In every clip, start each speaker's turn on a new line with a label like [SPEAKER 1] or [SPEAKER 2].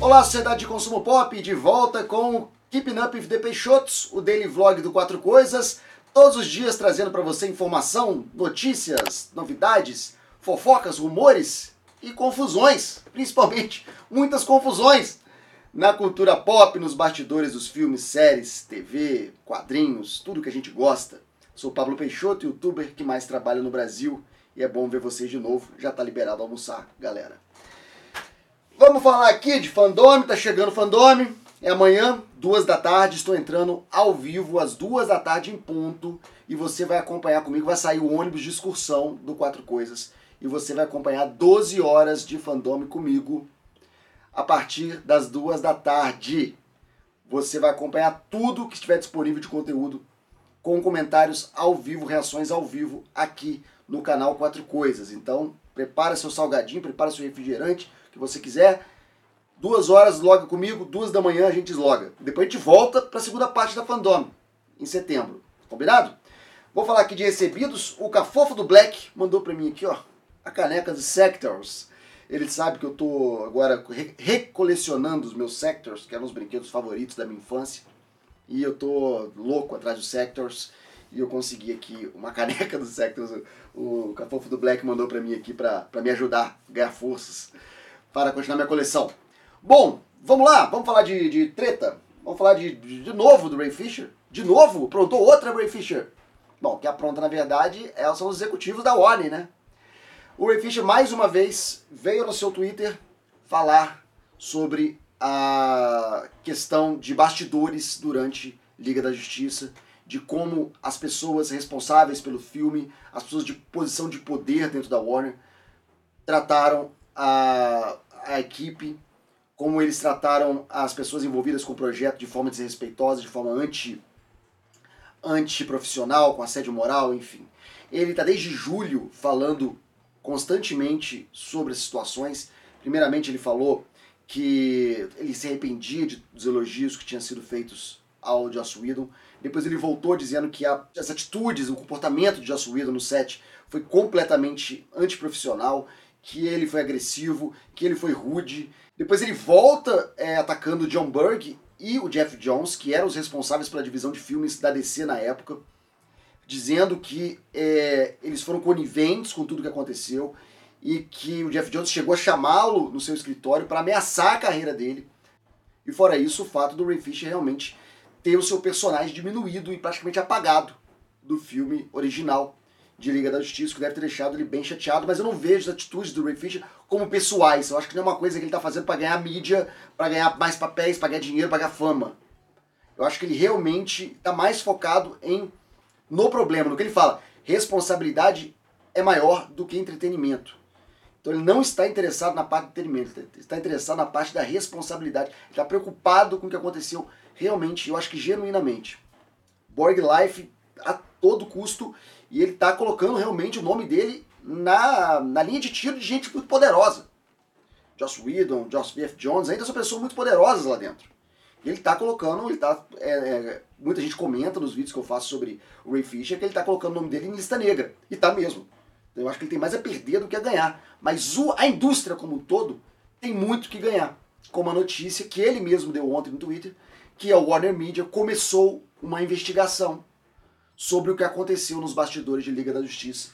[SPEAKER 1] Olá, sociedade de consumo pop, de volta com o Keeping Up with the Peixotos, o daily vlog do Quatro Coisas, todos os dias trazendo para você informação, notícias, novidades, fofocas, rumores e confusões, principalmente muitas confusões na cultura pop, nos bastidores dos filmes, séries, TV, quadrinhos, tudo que a gente gosta. Sou Pablo Peixoto, youtuber que mais trabalha no Brasil e é bom ver vocês de novo. Já tá liberado almoçar, galera. Vamos falar aqui de fandome, tá chegando fandome. É amanhã, duas da tarde, estou entrando ao vivo às duas da tarde em ponto e você vai acompanhar comigo, vai sair o ônibus de excursão do Quatro Coisas e você vai acompanhar 12 horas de fandome comigo a partir das duas da tarde. Você vai acompanhar tudo que estiver disponível de conteúdo com comentários ao vivo, reações ao vivo aqui no canal Quatro Coisas. Então, prepara seu salgadinho, prepara seu refrigerante, que você quiser. Duas horas, loga comigo, duas da manhã a gente loga. Depois a gente volta para a segunda parte da Fandom, em setembro. Combinado? Vou falar aqui de recebidos. O Cafofo do Black mandou para mim aqui, ó, a caneca de Sectors. Ele sabe que eu tô agora recolecionando os meus Sectors, que eram os brinquedos favoritos da minha infância. E eu tô louco atrás dos Sectors. E eu consegui aqui uma caneca dos Sectors. O Cafofo do Black mandou para mim aqui para me ajudar a ganhar forças para continuar minha coleção. Bom, vamos lá, vamos falar de, de treta. Vamos falar de, de, de, novo do Ray Fisher. De novo? Aprontou outra Ray Fisher. Bom, que apronta na verdade é, são os executivos da Warner, né? O Ray Fisher mais uma vez veio no seu Twitter falar sobre a questão de bastidores durante Liga da Justiça, de como as pessoas responsáveis pelo filme, as pessoas de posição de poder dentro da Warner, trataram a, a equipe, como eles trataram as pessoas envolvidas com o projeto de forma desrespeitosa, de forma anti, antiprofissional, com assédio moral, enfim. Ele está desde julho falando constantemente sobre as situações. Primeiramente, ele falou que ele se arrependia de, dos elogios que tinham sido feitos ao Joss Whedon. Depois ele voltou dizendo que a, as atitudes, o comportamento de Joss Whedon no set foi completamente antiprofissional que ele foi agressivo, que ele foi rude. Depois ele volta é, atacando o John Berg e o Jeff Jones, que eram os responsáveis pela divisão de filmes da DC na época, dizendo que é, eles foram coniventes com tudo que aconteceu e que o Jeff Jones chegou a chamá-lo no seu escritório para ameaçar a carreira dele. E fora isso, o fato do Ray Fisher realmente ter o seu personagem diminuído e praticamente apagado do filme original de Liga da Justiça, que deve ter deixado ele bem chateado, mas eu não vejo as atitudes do Ray Fisher como pessoais. Eu acho que não é uma coisa que ele está fazendo para ganhar mídia, para ganhar mais papéis, para ganhar dinheiro, para ganhar fama. Eu acho que ele realmente está mais focado em no problema, no que ele fala. Responsabilidade é maior do que entretenimento. Então ele não está interessado na parte do entretenimento, ele está interessado na parte da responsabilidade. Ele está preocupado com o que aconteceu realmente, eu acho que genuinamente. Borg Life todo custo e ele está colocando realmente o nome dele na, na linha de tiro de gente muito poderosa. Joss Whedon, Joss V.F. Jones, ainda são pessoas muito poderosas lá dentro. E ele está colocando, ele tá, é, é, muita gente comenta nos vídeos que eu faço sobre o Ray Fisher que ele está colocando o nome dele em lista negra. E tá mesmo. Eu acho que ele tem mais a perder do que a ganhar. Mas o, a indústria como um todo tem muito que ganhar. Como a notícia que ele mesmo deu ontem no Twitter, que a Warner Media começou uma investigação sobre o que aconteceu nos bastidores de Liga da Justiça.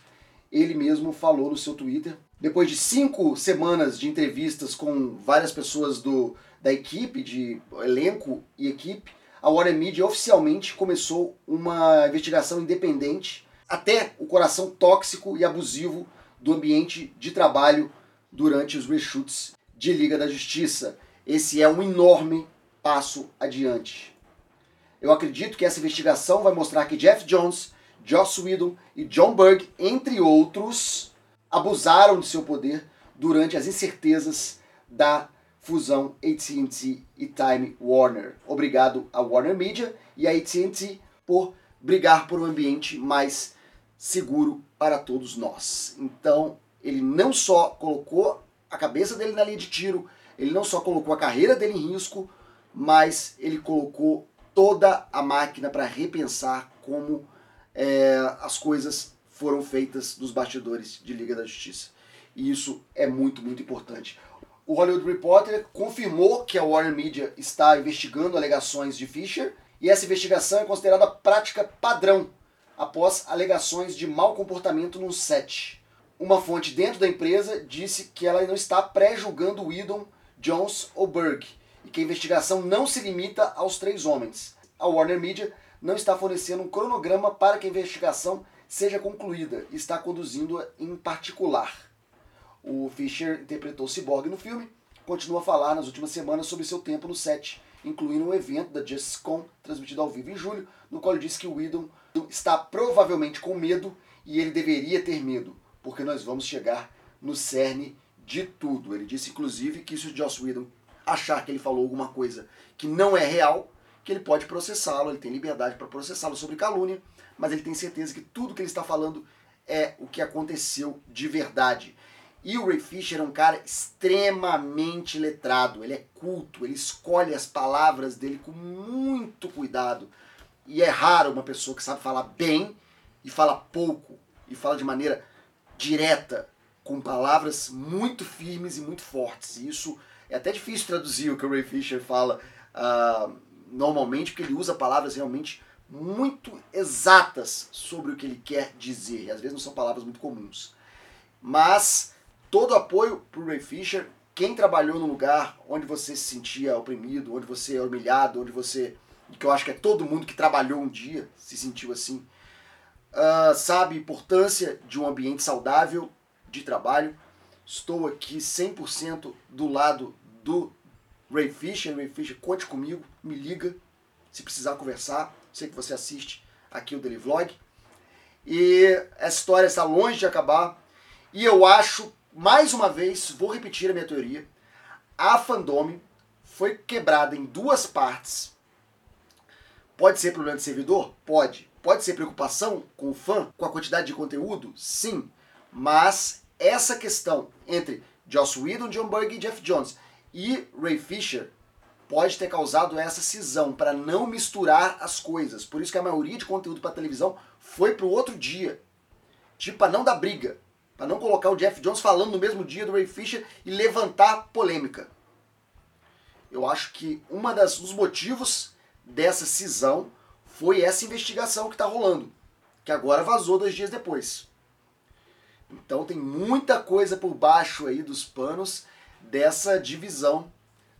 [SPEAKER 1] Ele mesmo falou no seu Twitter. Depois de cinco semanas de entrevistas com várias pessoas do, da equipe, de elenco e equipe, a Warner Media oficialmente começou uma investigação independente até o coração tóxico e abusivo do ambiente de trabalho durante os reshoots de Liga da Justiça. Esse é um enorme passo adiante. Eu acredito que essa investigação vai mostrar que Jeff Jones, Joss Whedon e John Berg, entre outros, abusaram de seu poder durante as incertezas da fusão AT&T e Time Warner. Obrigado à Warner Media e à AT&T por brigar por um ambiente mais seguro para todos nós. Então, ele não só colocou a cabeça dele na linha de tiro, ele não só colocou a carreira dele em risco, mas ele colocou toda a máquina para repensar como é, as coisas foram feitas nos bastidores de Liga da Justiça. E isso é muito, muito importante. o Hollywood Reporter confirmou que a Warner Media está investigando alegações de Fisher e essa investigação é considerada prática padrão após alegações de mau comportamento no set. Uma fonte dentro da empresa disse que ela não está pré-julgando Whedon, Jones ou Berg e que a investigação não se limita aos três homens. A Warner Media não está fornecendo um cronograma para que a investigação seja concluída e está conduzindo-a em particular. O Fisher interpretou Cyborg no filme, continua a falar nas últimas semanas sobre seu tempo no set, incluindo um evento da JustCon, transmitido ao vivo em julho, no qual ele disse que o Whedon está provavelmente com medo e ele deveria ter medo, porque nós vamos chegar no cerne de tudo. Ele disse, inclusive, que se o Joss Whedon achar que ele falou alguma coisa que não é real, que ele pode processá-lo, ele tem liberdade para processá-lo sobre calúnia, mas ele tem certeza que tudo que ele está falando é o que aconteceu de verdade. E o Ray Fisher é um cara extremamente letrado, ele é culto, ele escolhe as palavras dele com muito cuidado. E é raro uma pessoa que sabe falar bem e fala pouco, e fala de maneira direta, com palavras muito firmes e muito fortes. E isso é até difícil traduzir o que o Ray Fisher fala uh, normalmente, porque ele usa palavras realmente muito exatas sobre o que ele quer dizer. E às vezes não são palavras muito comuns. Mas todo apoio para o Ray Fisher. Quem trabalhou no lugar onde você se sentia oprimido, onde você é humilhado, onde você. que eu acho que é todo mundo que trabalhou um dia se sentiu assim, uh, sabe a importância de um ambiente saudável de trabalho. Estou aqui 100% do lado do Ray Fisher. Ray Fisher, conte comigo, me liga se precisar conversar. Sei que você assiste aqui o Daily Vlog. E essa história está longe de acabar. E eu acho mais uma vez, vou repetir a minha teoria. A fandome foi quebrada em duas partes. Pode ser problema de servidor? Pode. Pode ser preocupação com o fã, com a quantidade de conteúdo? Sim. Mas essa questão entre Joss Whedon, John Berg e Jeff Jones e Ray Fisher pode ter causado essa cisão para não misturar as coisas. Por isso que a maioria de conteúdo para televisão foi para o outro dia. Tipo, para não dar briga para não colocar o Jeff Jones falando no mesmo dia do Ray Fisher e levantar polêmica. Eu acho que um dos motivos dessa cisão foi essa investigação que está rolando, que agora vazou dois dias depois. Então tem muita coisa por baixo aí dos panos dessa divisão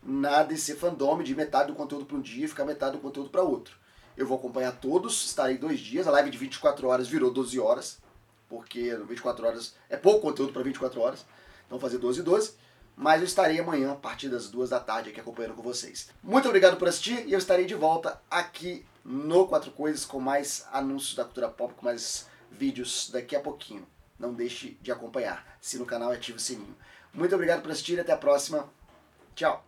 [SPEAKER 1] na DC Fandom de metade do conteúdo para um dia e ficar metade do conteúdo para outro. Eu vou acompanhar todos, estarei dois dias, a live de 24 horas virou 12 horas porque 24 horas é pouco conteúdo para 24 horas, então fazer 12 e 12. Mas eu estarei amanhã, a partir das 2 da tarde, aqui acompanhando com vocês. Muito obrigado por assistir e eu estarei de volta aqui no Quatro Coisas com mais anúncios da cultura pop, com mais vídeos daqui a pouquinho. Não deixe de acompanhar. Se no canal ative o sininho. Muito obrigado por assistir e até a próxima. Tchau!